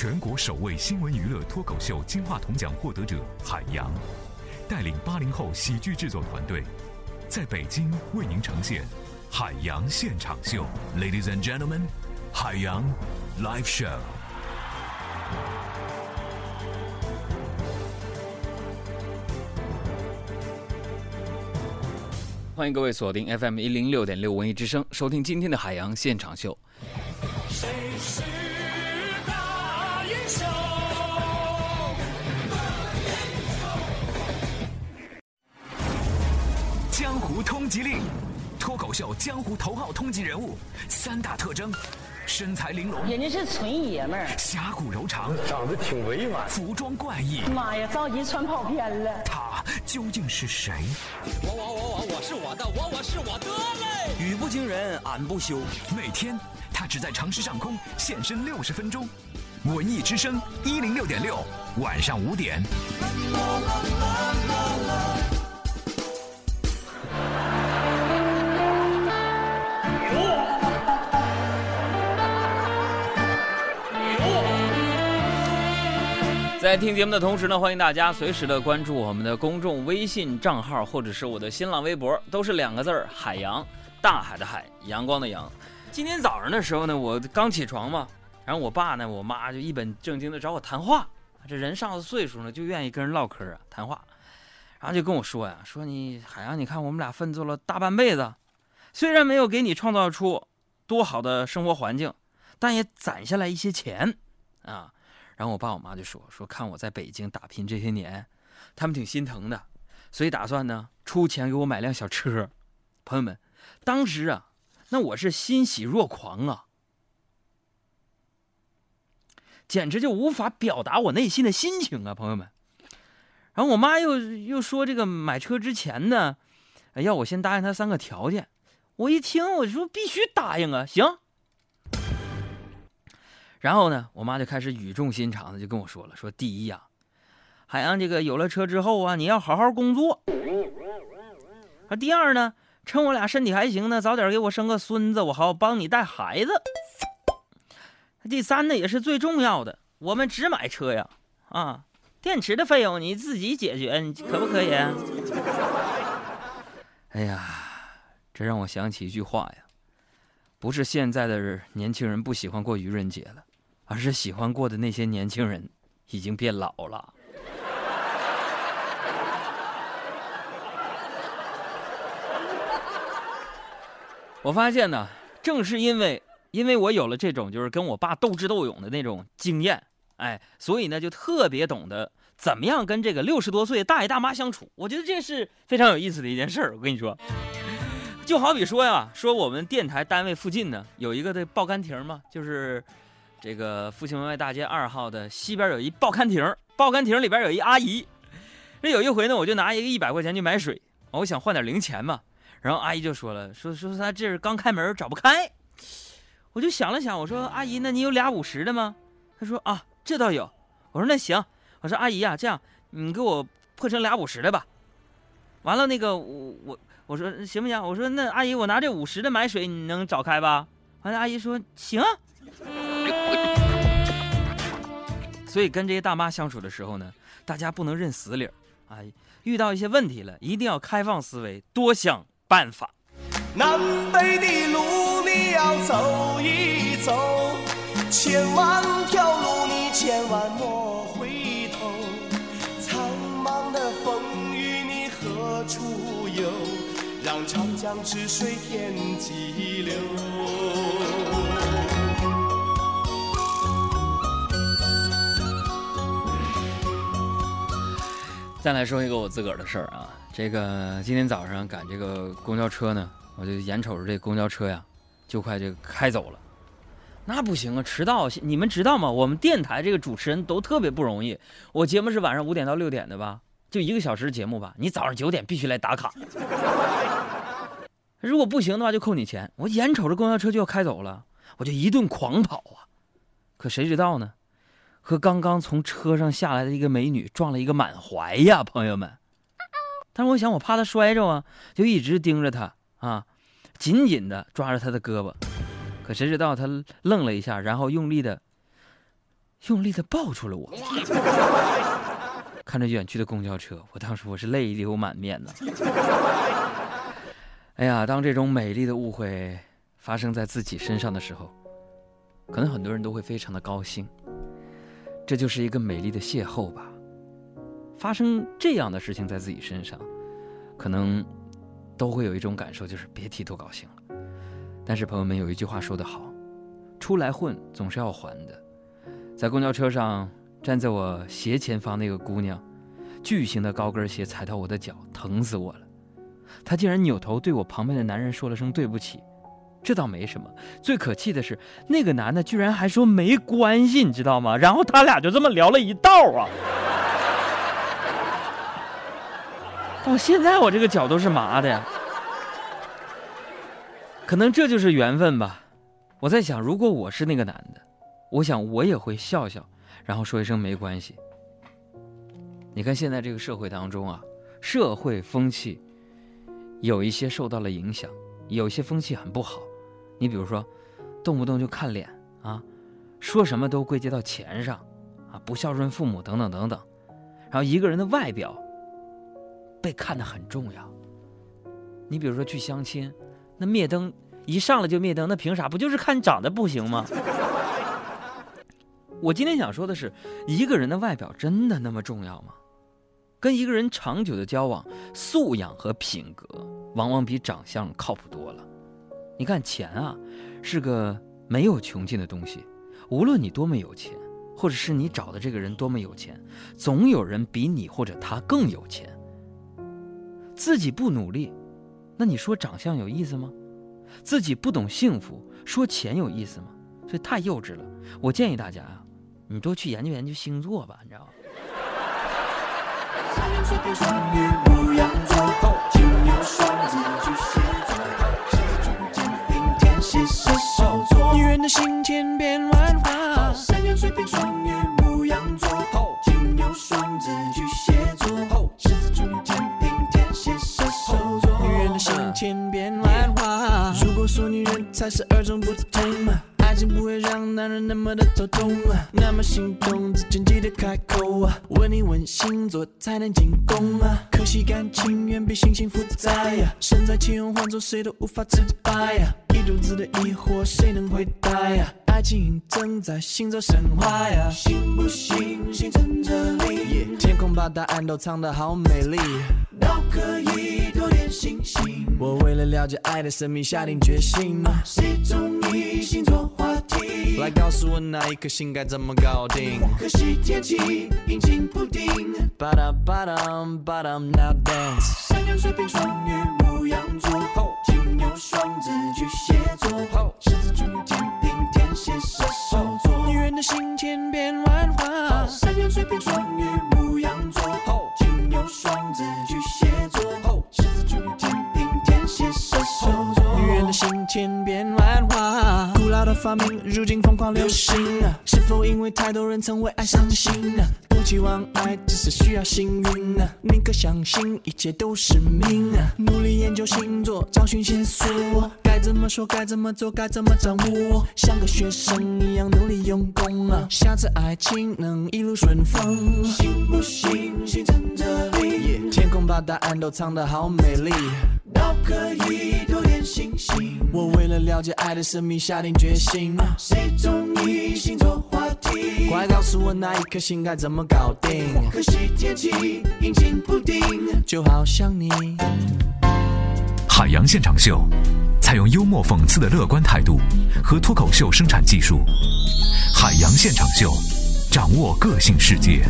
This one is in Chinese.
全国首位新闻娱乐脱口秀金话筒奖获得者海洋，带领八零后喜剧制作团队，在北京为您呈现《海洋现场秀》。Ladies and gentlemen，海洋 Live Show。欢迎各位锁定 FM 一零六点六文艺之声，收听今天的海洋现场秀。谁是湖通缉令，脱口秀江湖头号通缉人物，三大特征：身材玲珑，人家是纯爷们儿，侠骨柔肠，长得挺委婉。服装怪异。妈呀，着急穿跑偏了。他究竟是谁？我我我我我是我的，我我是我的嘞！语不惊人俺不休。每天他只在城市上空现身六十分钟。文艺之声一零六点六，晚上五点。在听节目的同时呢，欢迎大家随时的关注我们的公众微信账号或者是我的新浪微博，都是两个字儿“海洋”，大海的海，阳光的阳。今天早上的时候呢，我刚起床嘛，然后我爸呢，我妈就一本正经的找我谈话。这人上了岁数呢，就愿意跟人唠嗑啊，谈话。然后就跟我说呀，说你海洋，你看我们俩奋斗了大半辈子，虽然没有给你创造出多好的生活环境，但也攒下来一些钱啊。然后我爸我妈就说说看我在北京打拼这些年，他们挺心疼的，所以打算呢出钱给我买辆小车。朋友们，当时啊，那我是欣喜若狂啊，简直就无法表达我内心的心情啊，朋友们。然后我妈又又说这个买车之前呢，要我先答应她三个条件。我一听我说必须答应啊，行。然后呢，我妈就开始语重心长的就跟我说了，说第一呀，海洋这个有了车之后啊，你要好好工作。啊，第二呢，趁我俩身体还行呢，早点给我生个孙子，我好帮你带孩子。第三呢，也是最重要的，我们只买车呀，啊，电池的费用你自己解决，可不可以？哎呀，这让我想起一句话呀，不是现在的年轻人不喜欢过愚人节了。而是喜欢过的那些年轻人，已经变老了。我发现呢，正是因为因为我有了这种就是跟我爸斗智斗勇的那种经验，哎，所以呢就特别懂得怎么样跟这个六十多岁大爷大妈相处。我觉得这是非常有意思的一件事儿。我跟你说，就好比说呀，说我们电台单位附近呢有一个这报刊亭嘛，就是。这个复兴门外大街二号的西边有一报刊亭，报刊亭里边有一阿姨。这有一回呢，我就拿一个一百块钱去买水，我想换点零钱嘛。然后阿姨就说了，说说她这是刚开门找不开。我就想了想，我说阿姨，那你有俩五十的吗？她说啊，这倒有。我说那行，我说阿姨呀，这样你给我破成俩五十的吧。完了那个我我我说行不行？我说那阿姨，我拿这五十的买水，你能找开吧？完了阿姨说行。所以跟这些大妈相处的时候呢，大家不能认死理儿，啊，遇到一些问题了，一定要开放思维，多想办法。南北的路你要走一走，千万条路你千万莫回头。苍茫的风雨你何处有？让长江之水天际流。再来说一个我自个儿的事儿啊，这个今天早上赶这个公交车呢，我就眼瞅着这公交车呀，就快就开走了，那不行啊，迟到！你们知道吗？我们电台这个主持人都特别不容易。我节目是晚上五点到六点的吧，就一个小时节目吧，你早上九点必须来打卡。如果不行的话，就扣你钱。我眼瞅着公交车就要开走了，我就一顿狂跑啊，可谁知道呢？和刚刚从车上下来的一个美女撞了一个满怀呀，朋友们。但是我想，我怕她摔着啊，就一直盯着她啊，紧紧的抓着她的胳膊。可谁知道她愣了一下，然后用力的用力的抱住了我。看着远去的公交车，我当时我是泪流满面呢。哎呀，当这种美丽的误会发生在自己身上的时候，可能很多人都会非常的高兴。这就是一个美丽的邂逅吧。发生这样的事情在自己身上，可能都会有一种感受，就是别提多高兴了。但是朋友们有一句话说得好，出来混总是要还的。在公交车上，站在我斜前方那个姑娘，巨型的高跟鞋踩到我的脚，疼死我了。她竟然扭头对我旁边的男人说了声对不起，这倒没什么。最可气的是，那个男的居然还说没关系，你知道吗？然后他俩就这么聊了一道啊。到现在我这个脚都是麻的呀。可能这就是缘分吧。我在想，如果我是那个男的，我想我也会笑笑，然后说一声没关系。你看现在这个社会当中啊，社会风气有一些受到了影响，有些风气很不好。你比如说，动不动就看脸啊，说什么都归结到钱上，啊，不孝顺父母等等等等。然后一个人的外表被看得很重要。你比如说去相亲，那灭灯一上来就灭灯，那凭啥？不就是看长得不行吗？我今天想说的是，一个人的外表真的那么重要吗？跟一个人长久的交往，素养和品格往往比长相靠谱多了。你看钱啊，是个没有穷尽的东西，无论你多么有钱，或者是你找的这个人多么有钱，总有人比你或者他更有钱。自己不努力，那你说长相有意思吗？自己不懂幸福，说钱有意思吗？所以太幼稚了。我建议大家啊，你多去研究研究星座吧，你知道吗？心千变万化，山羊、水瓶、双鱼、牧羊座，金牛、双子、巨蟹座，狮子、处女、天平、天蝎、射手座。女人的心千变万化，如果说女人才是二中不同，爱情不会让男人那么的头痛，那么心动问星座才能进攻啊。可惜感情远比星星复杂呀，身在其中换做谁都无法自拔呀，一肚子的疑惑谁能回答呀？爱情正在行走神话呀，信不信星辰这里？天空把答案都藏得好美丽，都可以多点星星。我为了了解爱的神秘下定决心，谁中意星座话题？来告诉我那一颗心该怎么搞定？可惜天气阴晴不定。巴当巴当巴当，Now dance。山羊、水瓶、双鱼、牧羊座，的发明如今疯狂流行，是否因为太多人曾为爱伤心？不期望爱，只是需要幸运。宁可相信一切都是命。努力研究星座，找寻线索，该怎么说，该怎么做，该怎么掌握，像个学生一样努力用功啊。下次爱情能一路顺风，信不信星辰这里？天空把答案都藏得好美丽，都可以我为了了解爱的神秘下定决心，谁中意星座话题？快告诉我那一颗星该怎么搞定？可惜天气阴晴不定，就好像你。海洋现场秀，采用幽默讽刺的乐观态度和脱口秀生产技术。海洋现场秀，掌握个性世界。